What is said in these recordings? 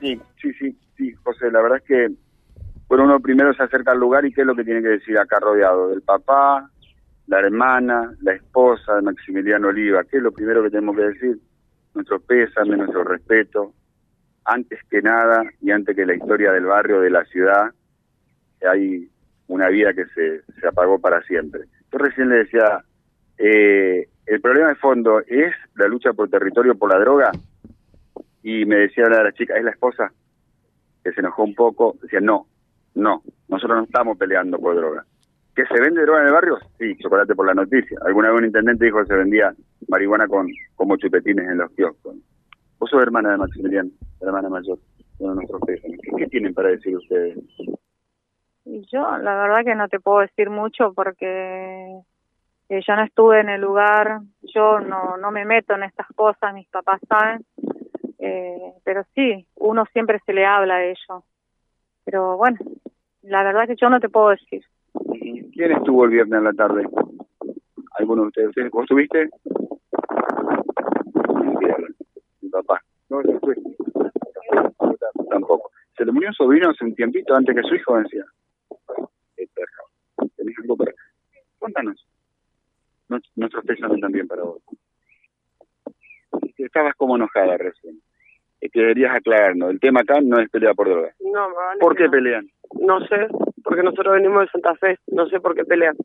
Sí, sí, sí, sí, José, la verdad es que, bueno, uno primero se acerca al lugar y qué es lo que tiene que decir acá rodeado, del papá, la hermana, la esposa de Maximiliano Oliva, ¿qué es lo primero que tenemos que decir? Nuestro pésame, nuestro respeto, antes que nada y antes que la historia del barrio, de la ciudad, hay una vida que se, se apagó para siempre. Yo recién le decía, eh, el problema de fondo es la lucha por territorio por la droga, y me decía la, la chica, ¿es la esposa? Que se enojó un poco, decía, no, no, nosotros no estamos peleando por droga. ¿Que se vende droga en el barrio? Sí, chocolate por la noticia. Alguna vez un intendente dijo que se vendía marihuana con como chupetines en los kioscos. Vos sos hermana de Maximiliano, hermana mayor, de nuestros ¿Qué, ¿Qué tienen para decir ustedes? Yo, la verdad que no te puedo decir mucho porque eh, yo no estuve en el lugar, yo no, no me meto en estas cosas, mis papás saben, eh, pero sí, uno siempre se le habla a ellos. Pero bueno, la verdad que yo no te puedo decir. ¿Quién estuvo el viernes en la tarde? ¿Alguno de ustedes? ¿Vos estuviste? Mi papá. No, no estuve. Tampoco. Se le murió un sobrino hace un tiempito antes que su hijo decía. ¿Tenés algo para Cuéntanos. Nuestros pésames también para vos. Estabas como enojada recién. Que deberías aclararnos. El tema acá no es pelea por droga. No, vale, ¿Por qué no. pelean? No sé, porque nosotros venimos de Santa Fe, no sé por qué pelean.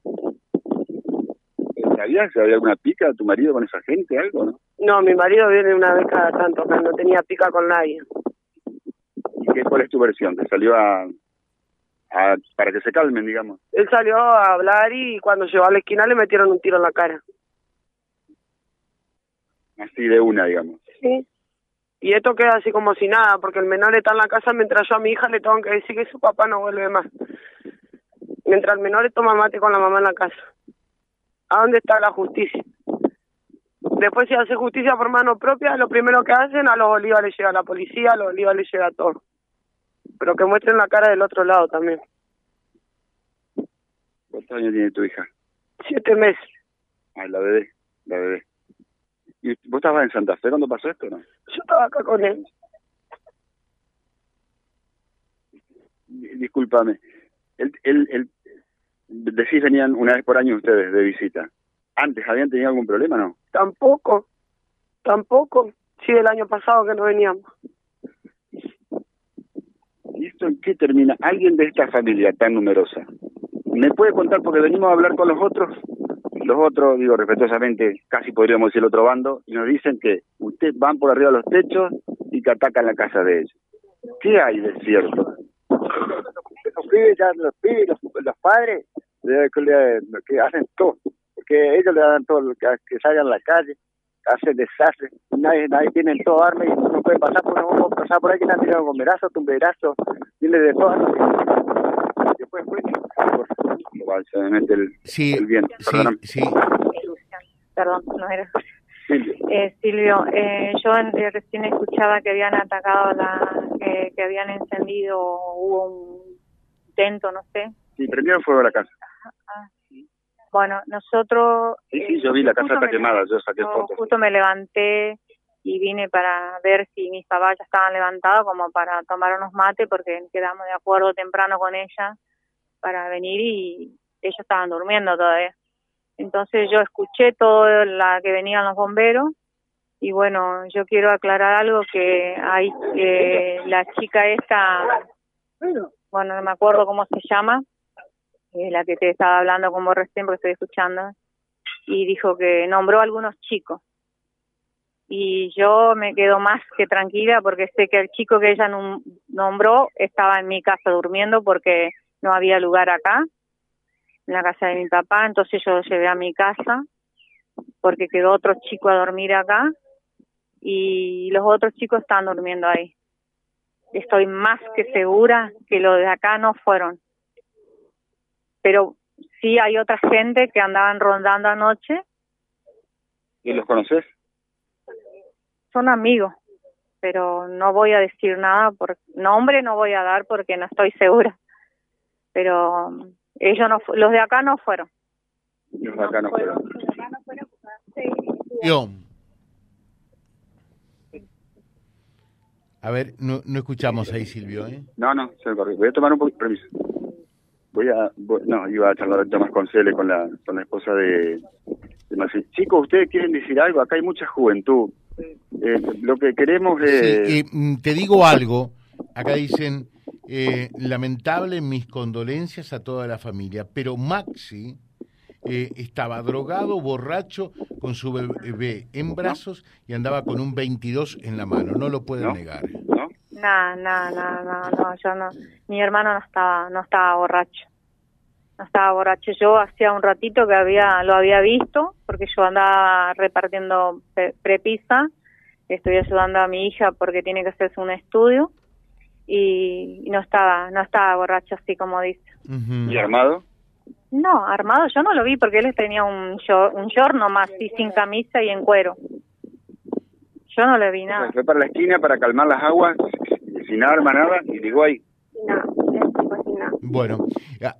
¿Sabías que había alguna pica de tu marido con esa gente, algo, no? No, mi marido viene una vez cada tanto, acá no tenía pica con nadie. ¿Y qué, cuál es tu versión? ¿Que salió a, a para que se calmen, digamos? Él salió a hablar y cuando llegó a la esquina le metieron un tiro en la cara. Así de una, digamos. Sí. Y esto queda así como si nada, porque el menor está en la casa mientras yo a mi hija le tengo que decir que su papá no vuelve más. Mientras el menor toma mate con la mamá en la casa. ¿A dónde está la justicia? Después si hace justicia por mano propia, lo primero que hacen, a los olivas les llega la policía, a los olivas les llega todo. Pero que muestren la cara del otro lado también. ¿Cuántos años tiene tu hija? Siete meses. Ah, la bebé, la bebé. ¿Y vos estabas en Santa Fe cuando pasó esto, no? Yo estaba acá con él. Di- Discúlpame. El, el, el, decís venían una vez por año ustedes de visita. ¿Antes habían tenido algún problema, no? Tampoco, tampoco. Sí, el año pasado que no veníamos. ¿Y esto en qué termina? ¿Alguien de esta familia tan numerosa me puede contar porque venimos a hablar con los otros? Los otros, digo respetuosamente, casi podríamos decir el otro bando, y nos dicen que ustedes van por arriba de los techos y que atacan la casa de ellos. ¿Qué hay de cierto? los pibes, ya los pibes, los, los padres, que, que hacen todo, porque ellos le dan todo, que, que salgan a la calle, hacen desastre, nadie, nadie tiene todo arma y no puede pasar por, no pasar por ahí que tirado con verazos, tumberazos, tiene de todo. Igual se me mete el, Sí, el viento. sí, Perdóname. sí. Perdón, no era. Silvio. Eh, Silvio, eh, yo eh, recién escuchaba que habían atacado la, que, que habían encendido, hubo un intento, no sé. Sí, prendieron fuego a la casa. Bueno, nosotros. Sí, eh, sí, yo vi la casa está quemada, yo saqué fotos. Justo me levanté y vine para ver si mis papás ya estaban levantados como para tomar unos mates porque quedamos de acuerdo temprano con ella para venir y ellos estaban durmiendo todavía. Entonces yo escuché todo la que venían los bomberos y bueno, yo quiero aclarar algo que hay que la chica esta, bueno, no me acuerdo cómo se llama, eh, la que te estaba hablando como recién porque estoy escuchando, y dijo que nombró algunos chicos. Y yo me quedo más que tranquila porque sé que el chico que ella nombró estaba en mi casa durmiendo porque no había lugar acá, en la casa de mi papá, entonces yo lo llevé a mi casa porque quedó otro chico a dormir acá y los otros chicos están durmiendo ahí. Estoy más que segura que los de acá no fueron. Pero sí hay otra gente que andaban rondando anoche, ¿Y los conoces? Son amigos, pero no voy a decir nada, por nombre no voy a dar porque no estoy segura. Pero um, ellos no, los de acá no fueron. Los de acá no fueron. A ver, no, no escuchamos ahí, Silvio, ¿eh? No, no, se me corrió. Voy a tomar un poquito, permiso. Voy a, voy- no, iba a charlar más con Cele, con la, con la esposa de, de. Chicos, ¿ustedes quieren decir algo? Acá hay mucha juventud. Eh, lo que queremos es... Sí, eh, mm, te digo algo. Acá dicen, eh, lamentable mis condolencias a toda la familia, pero Maxi eh, estaba drogado, borracho, con su bebé en brazos y andaba con un 22 en la mano. No lo pueden ¿No? negar. No, no, no, no, no, yo no. Mi hermano no estaba, no estaba borracho. No estaba borracho. Yo hacía un ratito que había, lo había visto, porque yo andaba repartiendo pre- prepisa. Estoy ayudando a mi hija porque tiene que hacerse un estudio y, no estaba, no estaba borracho así como dice. ¿Y armado? No, armado yo no lo vi porque él tenía un short, un short nomás, y sin camisa y en cuero. Yo no le vi nada. Fue para la esquina para calmar las aguas, sin arma, nada, y llegó ahí. No, ese tipo así no. Bueno,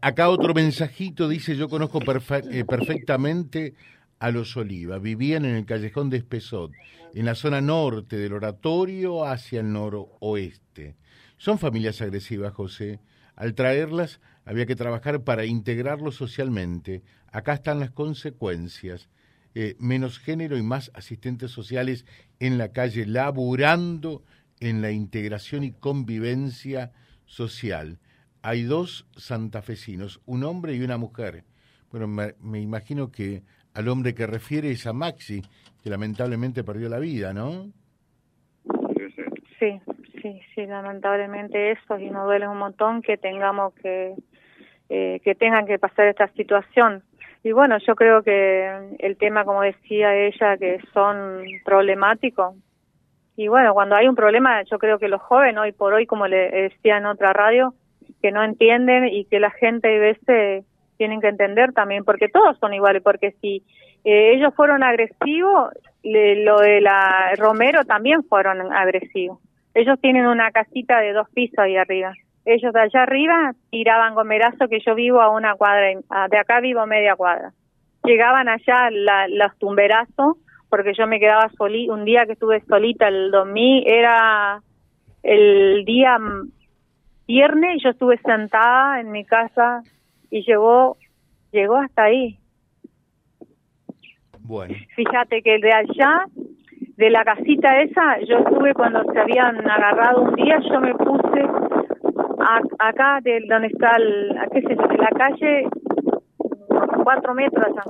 acá otro mensajito dice, yo conozco eh, perfectamente a los Oliva, vivían en el callejón de Espesot, en la zona norte del oratorio hacia el noroeste. Son familias agresivas, José. Al traerlas había que trabajar para integrarlos socialmente. Acá están las consecuencias. Eh, menos género y más asistentes sociales en la calle, laburando en la integración y convivencia social. Hay dos santafesinos, un hombre y una mujer. Bueno, me, me imagino que al hombre que refiere es a Maxi, que lamentablemente perdió la vida, ¿no? Sí, sí. Sí, lamentablemente eso y nos duele un montón que tengamos que eh, que tengan que pasar esta situación. Y bueno, yo creo que el tema, como decía ella, que son problemáticos. Y bueno, cuando hay un problema, yo creo que los jóvenes hoy por hoy, como le decía en otra radio, que no entienden y que la gente a veces tienen que entender también, porque todos son iguales, porque si eh, ellos fueron agresivos, le- lo de la Romero también fueron agresivos. Ellos tienen una casita de dos pisos ahí arriba. Ellos de allá arriba tiraban gomerazo que yo vivo a una cuadra, de acá vivo media cuadra. Llegaban allá la- los tumberazos, porque yo me quedaba solí, un día que estuve solita el 2000, era el día viernes, yo estuve sentada en mi casa y llegó, llegó hasta ahí. Bueno, Fíjate que de allá, de la casita esa, yo estuve cuando se habían agarrado un día, yo me puse a- acá de donde está el, a qué sé yo, de la calle, unos cuatro metros allá.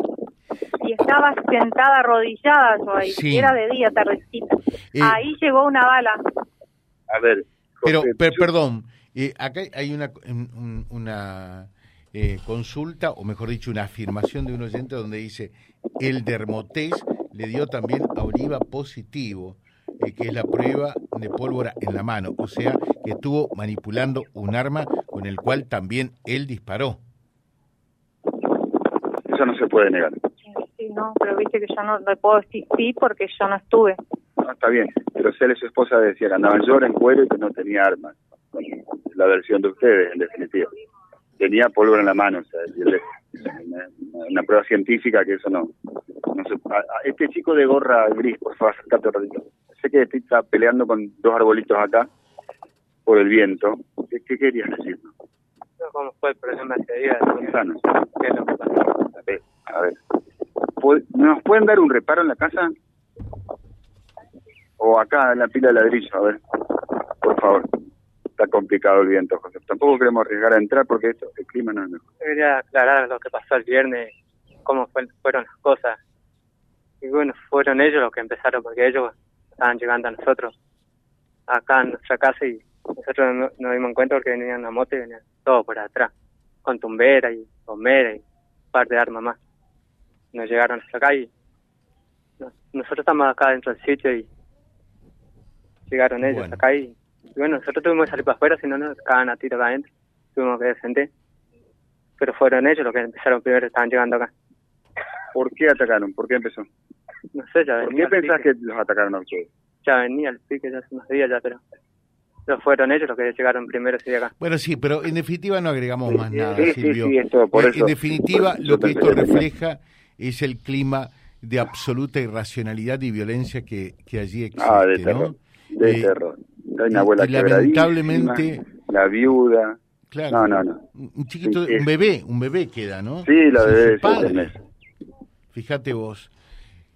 Y estaba sentada arrodillada yo ahí, Sí. era de día, tardecita. Eh, Ahí llegó una bala. A ver, pero, per- yo- perdón, eh, acá hay una, un- un- una eh, consulta, o mejor dicho, una afirmación de un oyente donde dice, el dermotés le dio también a Oliva positivo, eh, que es la prueba de pólvora en la mano, o sea, que estuvo manipulando un arma con el cual también él disparó. Eso no se puede negar. Sí, no, pero viste que yo no le puedo decir sí porque yo no estuve. No, está bien, pero Cele, su esposa, decía que andaba en llora, en cuero y que no tenía armas. La versión de ustedes, en definitiva. Tenía pólvora en la mano, o sea, una, una prueba científica que eso no, no se... a- a- este chico de gorra gris, por favor, acércate un ratito. Sé que está peleando con dos arbolitos acá por el viento. ¿Qué, qué querías decir? ¿Cómo fue el problema ese día? Gonzalo? ¿Qué es lo que pasó? A ver, a ver. ¿Pu- ¿Nos pueden dar un reparo en la casa? O acá en la pila de ladrillo, a ver. Por favor. Está complicado el viento, José. Tampoco queremos arriesgar a entrar porque esto, el clima no es mejor. Yo quería aclarar lo que pasó el viernes, cómo fue- fueron las cosas. Y bueno, fueron ellos los que empezaron, porque ellos estaban llegando a nosotros, acá en nuestra casa, y nosotros no- nos dimos cuenta porque venían una moto y venían todo por atrás, con tumbera y bombera y un par de armas más. Nos llegaron hasta acá y no- nosotros estamos acá dentro del sitio y llegaron ellos Bueno. acá y, y bueno, nosotros tuvimos que salir para afuera, si no nos cagan a tiro acá adentro, tuvimos que defender pero fueron ellos los que empezaron primero, estaban llegando acá. ¿Por qué atacaron? ¿Por qué empezó? No sé, ya ¿Por venía. qué el pensás pique, que los atacaron a ustedes? Ya venía el pique ya hace unos días ya, pero... Pero fueron ellos los que llegaron primero ese acá. Bueno, sí, pero en definitiva no agregamos más nada, sí, sí, Silvio. sí, esto, por Eh, eso. en definitiva, lo que esto refleja es el clima de absoluta irracionalidad y violencia que, que allí existe, Ah, de ¿no? terror. De Eh, terror. Hay una abuela lamentablemente la viuda. Claro. No, no, no. Un chiquito, Sí, un bebé, un bebé queda, ¿no? Sí, la bebé. Fíjate vos.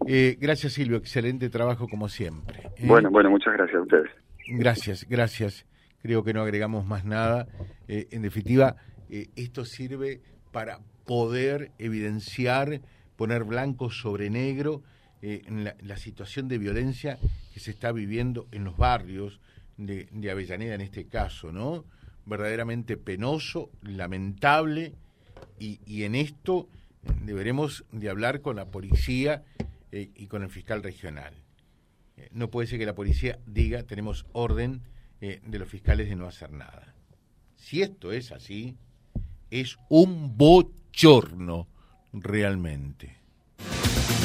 Eh, gracias Silvio, excelente trabajo como siempre. ¿eh? Bueno, bueno, muchas gracias a ustedes. Gracias, gracias. Creo que no agregamos más nada. Eh, en definitiva, esto sirve para poder evidenciar, poner blanco sobre negro en la, la situación de violencia que se está viviendo en los barrios de, Avellaneda en este caso, ¿no? Verdaderamente penoso, lamentable, y, y en esto deberemos de hablar con la policía eh, y con el fiscal regional. Eh, No puede ser que la policía diga tenemos orden eh, de los fiscales de no hacer nada. Si esto es así, es un bochorno realmente.